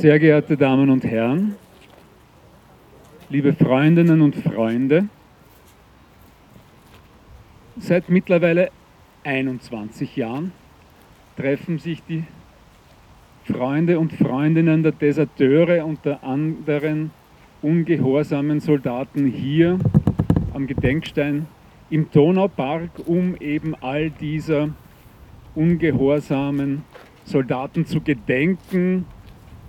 Sehr geehrte Damen und Herren, liebe Freundinnen und Freunde, seit mittlerweile 21 Jahren treffen sich die Freunde und Freundinnen der Deserteure und der anderen ungehorsamen Soldaten hier am Gedenkstein im Donaupark, um eben all dieser ungehorsamen Soldaten zu gedenken,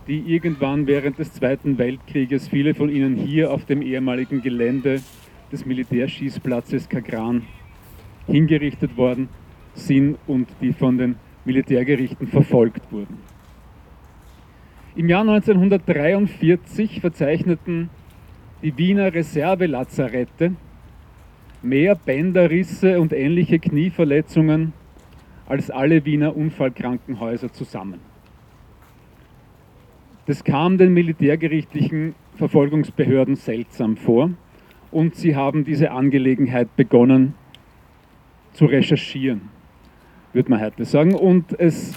die irgendwann während des Zweiten Weltkrieges, viele von ihnen hier auf dem ehemaligen Gelände des Militärschießplatzes Kagran hingerichtet worden sind und die von den Militärgerichten verfolgt wurden. Im Jahr 1943 verzeichneten die Wiener Reservelazarette mehr Bänderrisse und ähnliche Knieverletzungen als alle Wiener Unfallkrankenhäuser zusammen. Das kam den militärgerichtlichen Verfolgungsbehörden seltsam vor und sie haben diese Angelegenheit begonnen zu recherchieren, würde man heute sagen. Und es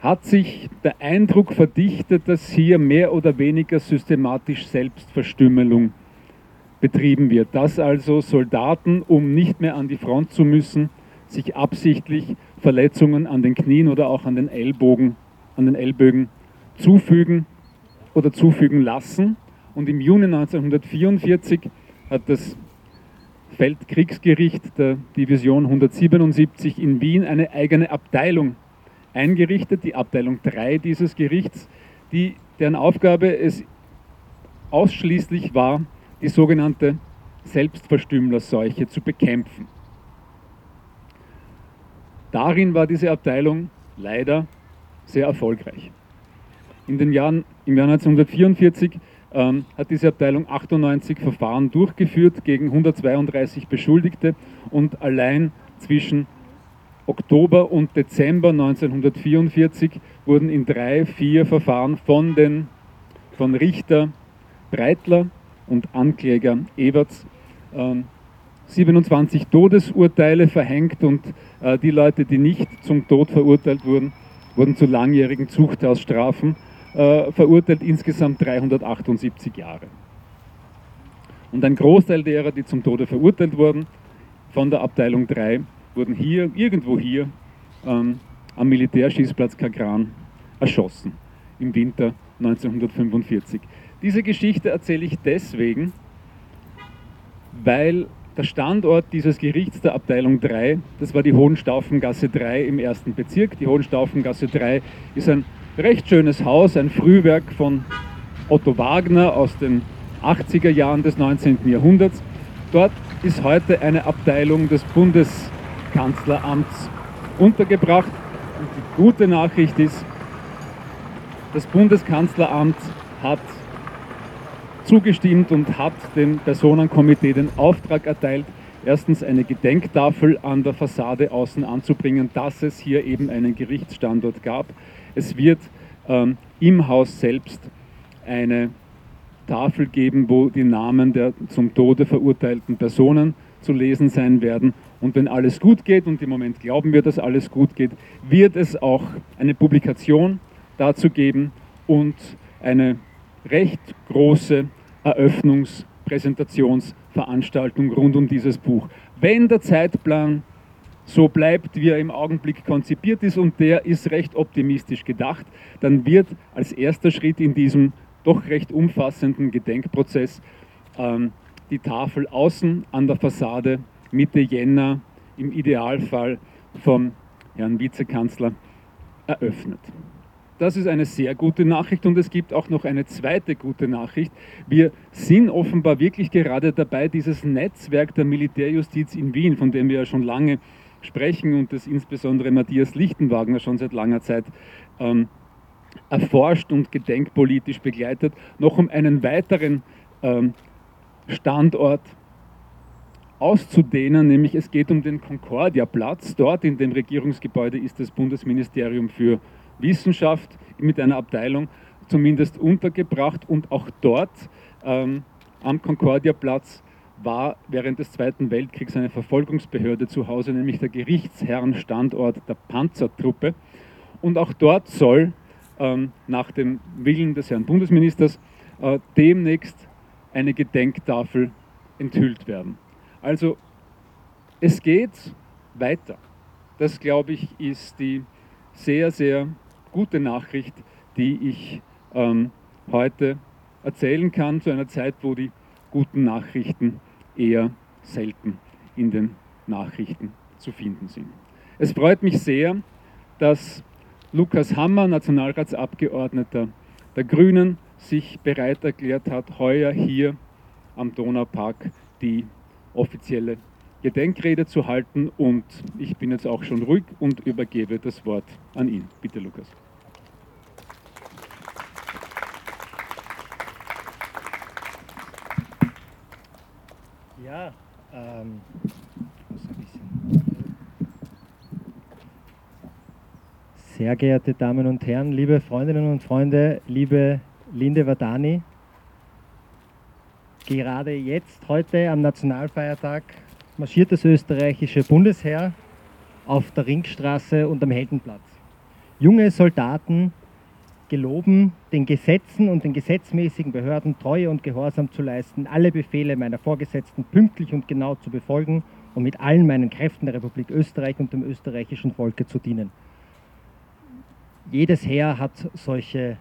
hat sich der Eindruck verdichtet, dass hier mehr oder weniger systematisch Selbstverstümmelung betrieben wird. Dass also Soldaten, um nicht mehr an die Front zu müssen, sich absichtlich Verletzungen an den Knien oder auch an den Ellbogen, an den Ellbögen zufügen oder zufügen lassen. Und im Juni 1944 hat das Feldkriegsgericht der Division 177 in Wien eine eigene Abteilung eingerichtet, die Abteilung 3 dieses Gerichts, die, deren Aufgabe es ausschließlich war, die sogenannte Selbstverstümmerseuche zu bekämpfen. Darin war diese Abteilung leider sehr erfolgreich. In den Jahren, Im Jahr 1944 ähm, hat diese Abteilung 98 Verfahren durchgeführt gegen 132 Beschuldigte und allein zwischen Oktober und Dezember 1944 wurden in drei, vier Verfahren von, den, von Richter Breitler und Ankläger Ewerts äh, 27 Todesurteile verhängt und äh, die Leute, die nicht zum Tod verurteilt wurden, wurden zu langjährigen Zuchthausstrafen äh, verurteilt, insgesamt 378 Jahre. Und ein Großteil derer, die zum Tode verurteilt wurden, von der Abteilung 3, wurden hier, irgendwo hier, ähm, am Militärschießplatz Kagran erschossen im Winter 1945. Diese Geschichte erzähle ich deswegen, weil der Standort dieses Gerichts der Abteilung 3, das war die Hohenstaufengasse 3 im ersten Bezirk. Die Hohenstaufengasse 3 ist ein recht schönes Haus, ein Frühwerk von Otto Wagner aus den 80er Jahren des 19. Jahrhunderts. Dort ist heute eine Abteilung des Bundeskanzleramts untergebracht. Und die gute Nachricht ist, das Bundeskanzleramt hat zugestimmt und hat dem Personenkomitee den Auftrag erteilt, erstens eine Gedenktafel an der Fassade außen anzubringen, dass es hier eben einen Gerichtsstandort gab. Es wird ähm, im Haus selbst eine Tafel geben, wo die Namen der zum Tode verurteilten Personen zu lesen sein werden. Und wenn alles gut geht, und im Moment glauben wir, dass alles gut geht, wird es auch eine Publikation dazu geben und eine recht große Eröffnungspräsentationsveranstaltung rund um dieses Buch. Wenn der Zeitplan so bleibt, wie er im Augenblick konzipiert ist und der ist recht optimistisch gedacht, dann wird als erster Schritt in diesem doch recht umfassenden Gedenkprozess ähm, die Tafel außen an der Fassade Mitte Jänner im Idealfall vom Herrn Vizekanzler eröffnet. Das ist eine sehr gute Nachricht und es gibt auch noch eine zweite gute Nachricht. Wir sind offenbar wirklich gerade dabei, dieses Netzwerk der Militärjustiz in Wien, von dem wir ja schon lange sprechen und das insbesondere Matthias Lichtenwagner schon seit langer Zeit ähm, erforscht und gedenkpolitisch begleitet, noch um einen weiteren ähm, Standort auszudehnen, nämlich es geht um den Concordia-Platz. Dort in dem Regierungsgebäude ist das Bundesministerium für Wissenschaft mit einer Abteilung zumindest untergebracht und auch dort ähm, am Concordia-Platz war während des Zweiten Weltkriegs eine Verfolgungsbehörde zu Hause, nämlich der Gerichtsherrenstandort der Panzertruppe. Und auch dort soll ähm, nach dem Willen des Herrn Bundesministers äh, demnächst eine Gedenktafel enthüllt werden. Also es geht weiter. Das, glaube ich, ist die sehr, sehr gute Nachricht, die ich ähm, heute erzählen kann, zu einer Zeit, wo die guten Nachrichten eher selten in den Nachrichten zu finden sind. Es freut mich sehr, dass Lukas Hammer, Nationalratsabgeordneter der Grünen, sich bereit erklärt hat, heuer hier am Donaupark die offizielle Gedenkrede zu halten. Und ich bin jetzt auch schon ruhig und übergebe das Wort an ihn. Bitte, Lukas. Ja, ähm. Sehr geehrte Damen und Herren, liebe Freundinnen und Freunde, liebe Linde Wadani, gerade jetzt, heute am Nationalfeiertag, marschiert das österreichische Bundesheer auf der Ringstraße und am Heldenplatz. Junge Soldaten geloben, den Gesetzen und den gesetzmäßigen Behörden Treue und Gehorsam zu leisten, alle Befehle meiner Vorgesetzten pünktlich und genau zu befolgen und mit allen meinen Kräften der Republik Österreich und dem österreichischen Volke zu dienen. Jedes Heer hat solche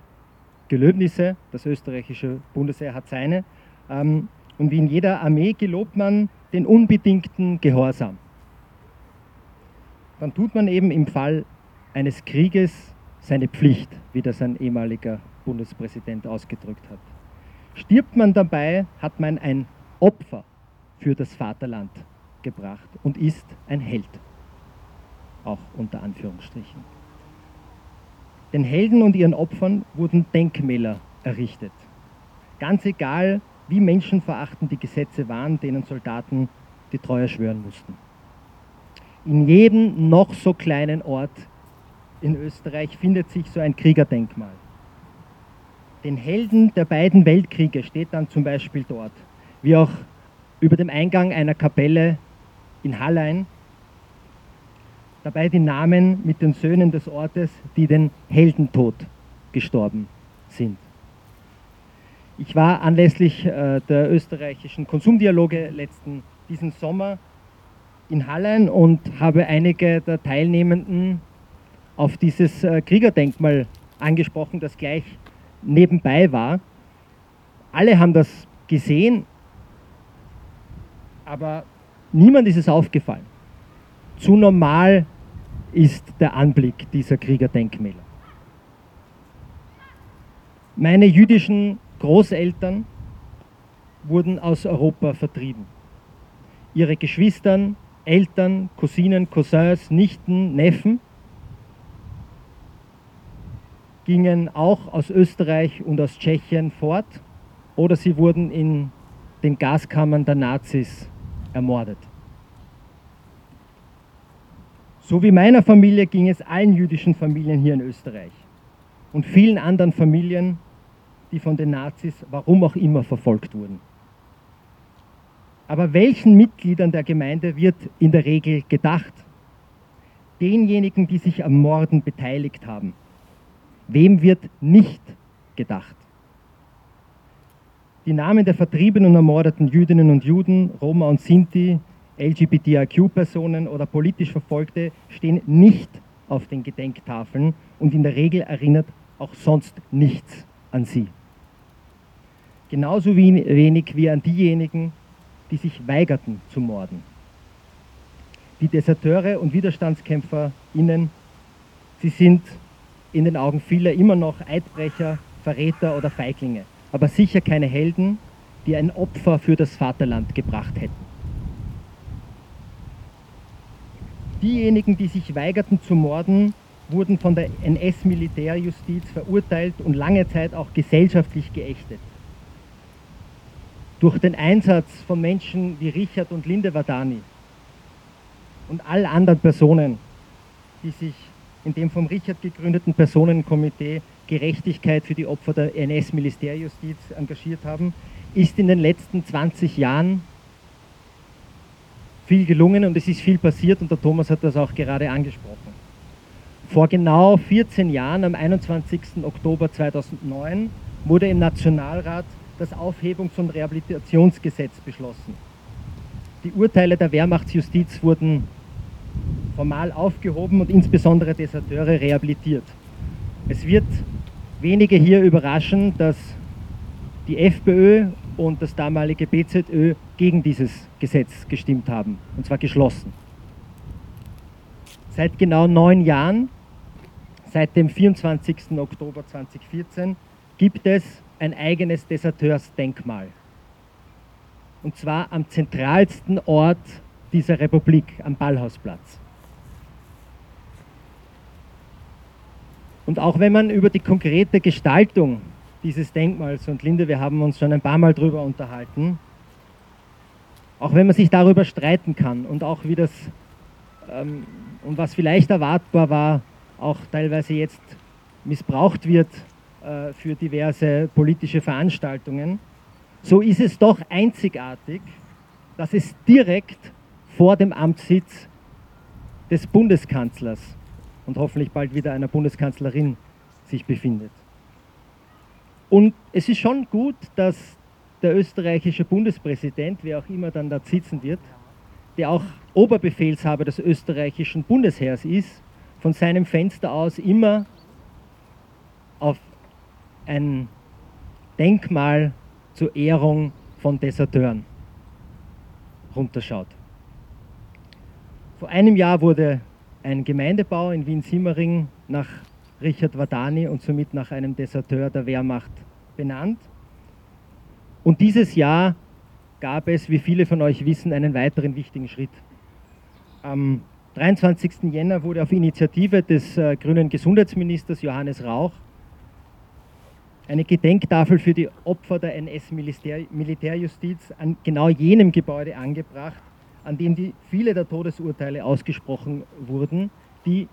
Gelöbnisse, das österreichische Bundesheer hat seine. Ähm, und wie in jeder Armee gelobt man den unbedingten Gehorsam. Dann tut man eben im Fall eines Krieges seine Pflicht, wie das ein ehemaliger Bundespräsident ausgedrückt hat. Stirbt man dabei, hat man ein Opfer für das Vaterland gebracht und ist ein Held. Auch unter Anführungsstrichen. Den Helden und ihren Opfern wurden Denkmäler errichtet. Ganz egal, wie menschenverachtend die Gesetze waren, denen Soldaten die Treue schwören mussten. In jedem noch so kleinen Ort in Österreich findet sich so ein Kriegerdenkmal. Den Helden der beiden Weltkriege steht dann zum Beispiel dort, wie auch über dem Eingang einer Kapelle in Hallein, dabei die Namen mit den Söhnen des Ortes, die den Heldentod gestorben sind. Ich war anlässlich äh, der österreichischen Konsumdialoge letzten diesen Sommer in Hallein und habe einige der Teilnehmenden auf dieses äh, Kriegerdenkmal angesprochen, das gleich nebenbei war. Alle haben das gesehen, aber niemand ist es aufgefallen. Zu normal ist der Anblick dieser Kriegerdenkmäler. Meine jüdischen Großeltern wurden aus Europa vertrieben. Ihre Geschwistern, Eltern, Cousinen, Cousins, Nichten, Neffen gingen auch aus Österreich und aus Tschechien fort oder sie wurden in den Gaskammern der Nazis ermordet. So wie meiner Familie ging es allen jüdischen Familien hier in Österreich und vielen anderen Familien die von den Nazis, warum auch immer, verfolgt wurden. Aber welchen Mitgliedern der Gemeinde wird in der Regel gedacht? Denjenigen, die sich am Morden beteiligt haben. Wem wird nicht gedacht? Die Namen der vertriebenen und ermordeten Jüdinnen und Juden, Roma und Sinti, LGBTIQ-Personen oder politisch Verfolgte stehen nicht auf den Gedenktafeln und in der Regel erinnert auch sonst nichts an sie genauso wenig wie an diejenigen, die sich weigerten zu morden. Die Deserteure und WiderstandskämpferInnen, sie sind in den Augen vieler immer noch Eidbrecher, Verräter oder Feiglinge, aber sicher keine Helden, die ein Opfer für das Vaterland gebracht hätten. Diejenigen, die sich weigerten zu morden, wurden von der NS-Militärjustiz verurteilt und lange Zeit auch gesellschaftlich geächtet durch den Einsatz von Menschen wie Richard und Linde Wadani und all anderen Personen, die sich in dem vom Richard gegründeten Personenkomitee Gerechtigkeit für die Opfer der NS-Militärjustiz engagiert haben, ist in den letzten 20 Jahren viel gelungen und es ist viel passiert und der Thomas hat das auch gerade angesprochen. Vor genau 14 Jahren, am 21. Oktober 2009, wurde im Nationalrat das Aufhebungs- und Rehabilitationsgesetz beschlossen. Die Urteile der Wehrmachtsjustiz wurden formal aufgehoben und insbesondere Deserteure rehabilitiert. Es wird wenige hier überraschen, dass die FPÖ und das damalige BZÖ gegen dieses Gesetz gestimmt haben, und zwar geschlossen. Seit genau neun Jahren, seit dem 24. Oktober 2014, gibt es ein eigenes Deserteursdenkmal. Und zwar am zentralsten Ort dieser Republik, am Ballhausplatz. Und auch wenn man über die konkrete Gestaltung dieses Denkmals, und Linde, wir haben uns schon ein paar Mal darüber unterhalten, auch wenn man sich darüber streiten kann und auch wie das, ähm, und was vielleicht erwartbar war, auch teilweise jetzt missbraucht wird äh, für diverse politische Veranstaltungen, so ist es doch einzigartig, dass es direkt vor dem Amtssitz des Bundeskanzlers und hoffentlich bald wieder einer Bundeskanzlerin sich befindet. Und es ist schon gut, dass der österreichische Bundespräsident, wer auch immer dann da sitzen wird, der auch Oberbefehlshaber des österreichischen Bundesheers ist, von seinem Fenster aus immer auf ein Denkmal zur Ehrung von Deserteuren runterschaut. Vor einem Jahr wurde ein Gemeindebau in Wien-Simmering nach Richard Wadani und somit nach einem Deserteur der Wehrmacht benannt. Und dieses Jahr gab es, wie viele von euch wissen, einen weiteren wichtigen Schritt. Am 23. Jänner wurde auf Initiative des äh, grünen Gesundheitsministers Johannes Rauch eine Gedenktafel für die Opfer der NS-Militärjustiz an genau jenem Gebäude angebracht, an dem die, viele der Todesurteile ausgesprochen wurden, die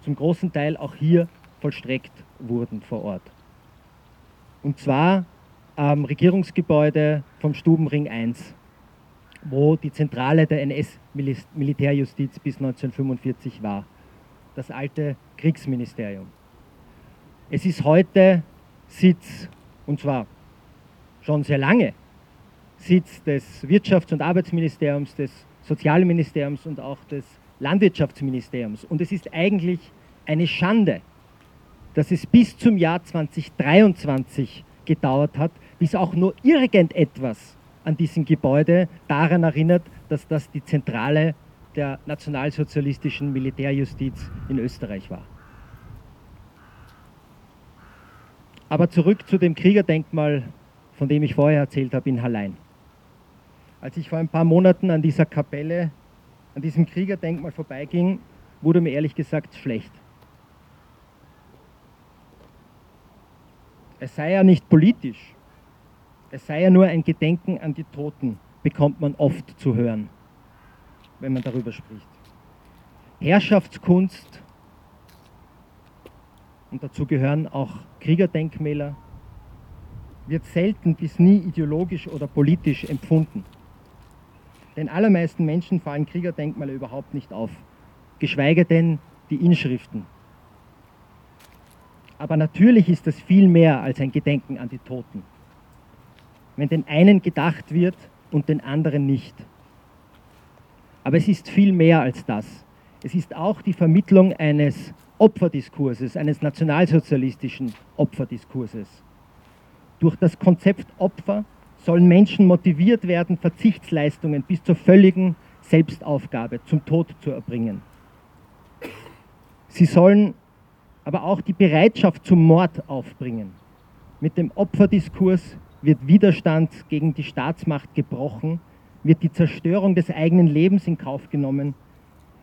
zum großen Teil auch hier vollstreckt wurden vor Ort. Und zwar am Regierungsgebäude vom Stubenring 1, wo die Zentrale der NS-Militärjustiz bis 1945 war, das alte Kriegsministerium. Es ist heute Sitz, und zwar schon sehr lange, Sitz des Wirtschafts- und Arbeitsministeriums, des Sozialministeriums und auch des Landwirtschaftsministeriums. Und es ist eigentlich eine Schande, dass es bis zum Jahr 2023 gedauert hat, bis auch nur irgendetwas an diesem Gebäude daran erinnert, dass das die Zentrale der nationalsozialistischen Militärjustiz in Österreich war. Aber zurück zu dem Kriegerdenkmal, von dem ich vorher erzählt habe, in Hallein. Als ich vor ein paar Monaten an dieser Kapelle, an diesem Kriegerdenkmal vorbeiging, wurde mir ehrlich gesagt schlecht. Es sei ja nicht politisch, es sei ja nur ein Gedenken an die Toten, bekommt man oft zu hören, wenn man darüber spricht. Herrschaftskunst und dazu gehören auch Kriegerdenkmäler, wird selten bis nie ideologisch oder politisch empfunden. Den allermeisten Menschen fallen Kriegerdenkmale überhaupt nicht auf, geschweige denn die Inschriften. Aber natürlich ist das viel mehr als ein Gedenken an die Toten. Wenn den einen gedacht wird und den anderen nicht. Aber es ist viel mehr als das. Es ist auch die Vermittlung eines Opferdiskurses, eines nationalsozialistischen Opferdiskurses. Durch das Konzept Opfer sollen Menschen motiviert werden, Verzichtsleistungen bis zur völligen Selbstaufgabe zum Tod zu erbringen. Sie sollen aber auch die Bereitschaft zum Mord aufbringen. Mit dem Opferdiskurs wird Widerstand gegen die Staatsmacht gebrochen, wird die Zerstörung des eigenen Lebens in Kauf genommen,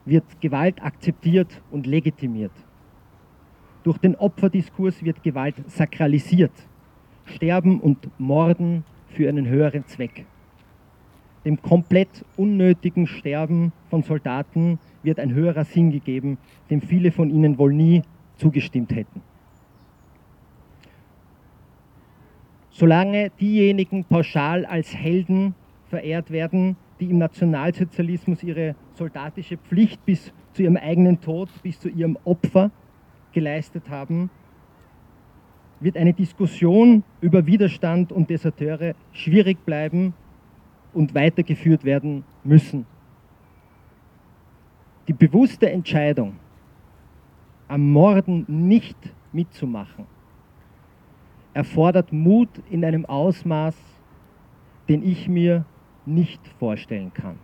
wird Gewalt akzeptiert und legitimiert. Durch den Opferdiskurs wird Gewalt sakralisiert. Sterben und Morden für einen höheren Zweck. Dem komplett unnötigen Sterben von Soldaten wird ein höherer Sinn gegeben, dem viele von ihnen wohl nie zugestimmt hätten. Solange diejenigen pauschal als Helden verehrt werden, die im Nationalsozialismus ihre soldatische Pflicht bis zu ihrem eigenen Tod, bis zu ihrem Opfer geleistet haben, wird eine Diskussion über Widerstand und Deserteure schwierig bleiben und weitergeführt werden müssen. Die bewusste Entscheidung, am Morden nicht mitzumachen, erfordert Mut in einem Ausmaß, den ich mir nicht vorstellen kann.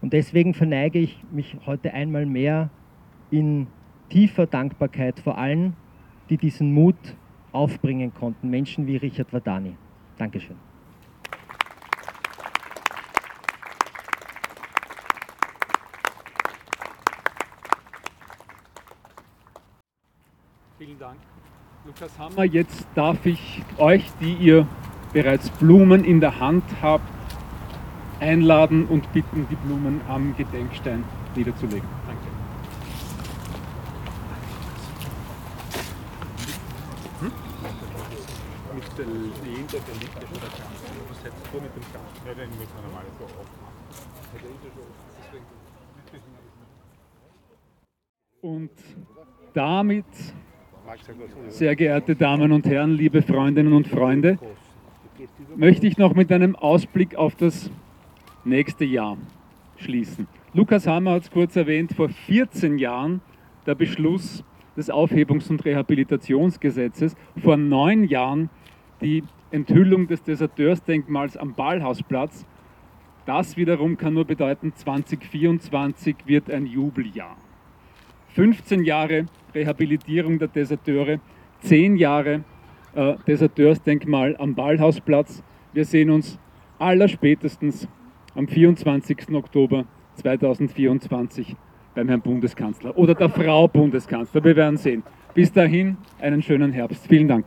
Und deswegen verneige ich mich heute einmal mehr in tiefer Dankbarkeit vor allen, die diesen Mut aufbringen konnten, Menschen wie Richard Vadani. Dankeschön. Vielen Dank. Lukas Hammer, jetzt darf ich euch, die ihr bereits Blumen in der Hand habt, einladen und bitten, die Blumen am Gedenkstein niederzulegen. Der Lehne, der liegt ja schon der Kant. Was hättest du mit dem Kant? Ja, den muss man normal so aufmachen. Und damit, sehr geehrte Damen und Herren, liebe Freundinnen und Freunde, möchte ich noch mit einem Ausblick auf das nächste Jahr schließen. Lukas Hammer hat es kurz erwähnt, vor 14 Jahren der Beschluss des Aufhebungs- und Rehabilitationsgesetzes, vor neun Jahren die Enthüllung des Deserteursdenkmals am Ballhausplatz. Das wiederum kann nur bedeuten, 2024 wird ein Jubeljahr. 15 Jahre Rehabilitierung der Deserteure, 10 Jahre äh, Deserteursdenkmal am Ballhausplatz. Wir sehen uns allerspätestens am 24. Oktober 2024 beim Herrn Bundeskanzler oder der Frau Bundeskanzler. Wir werden sehen. Bis dahin einen schönen Herbst. Vielen Dank.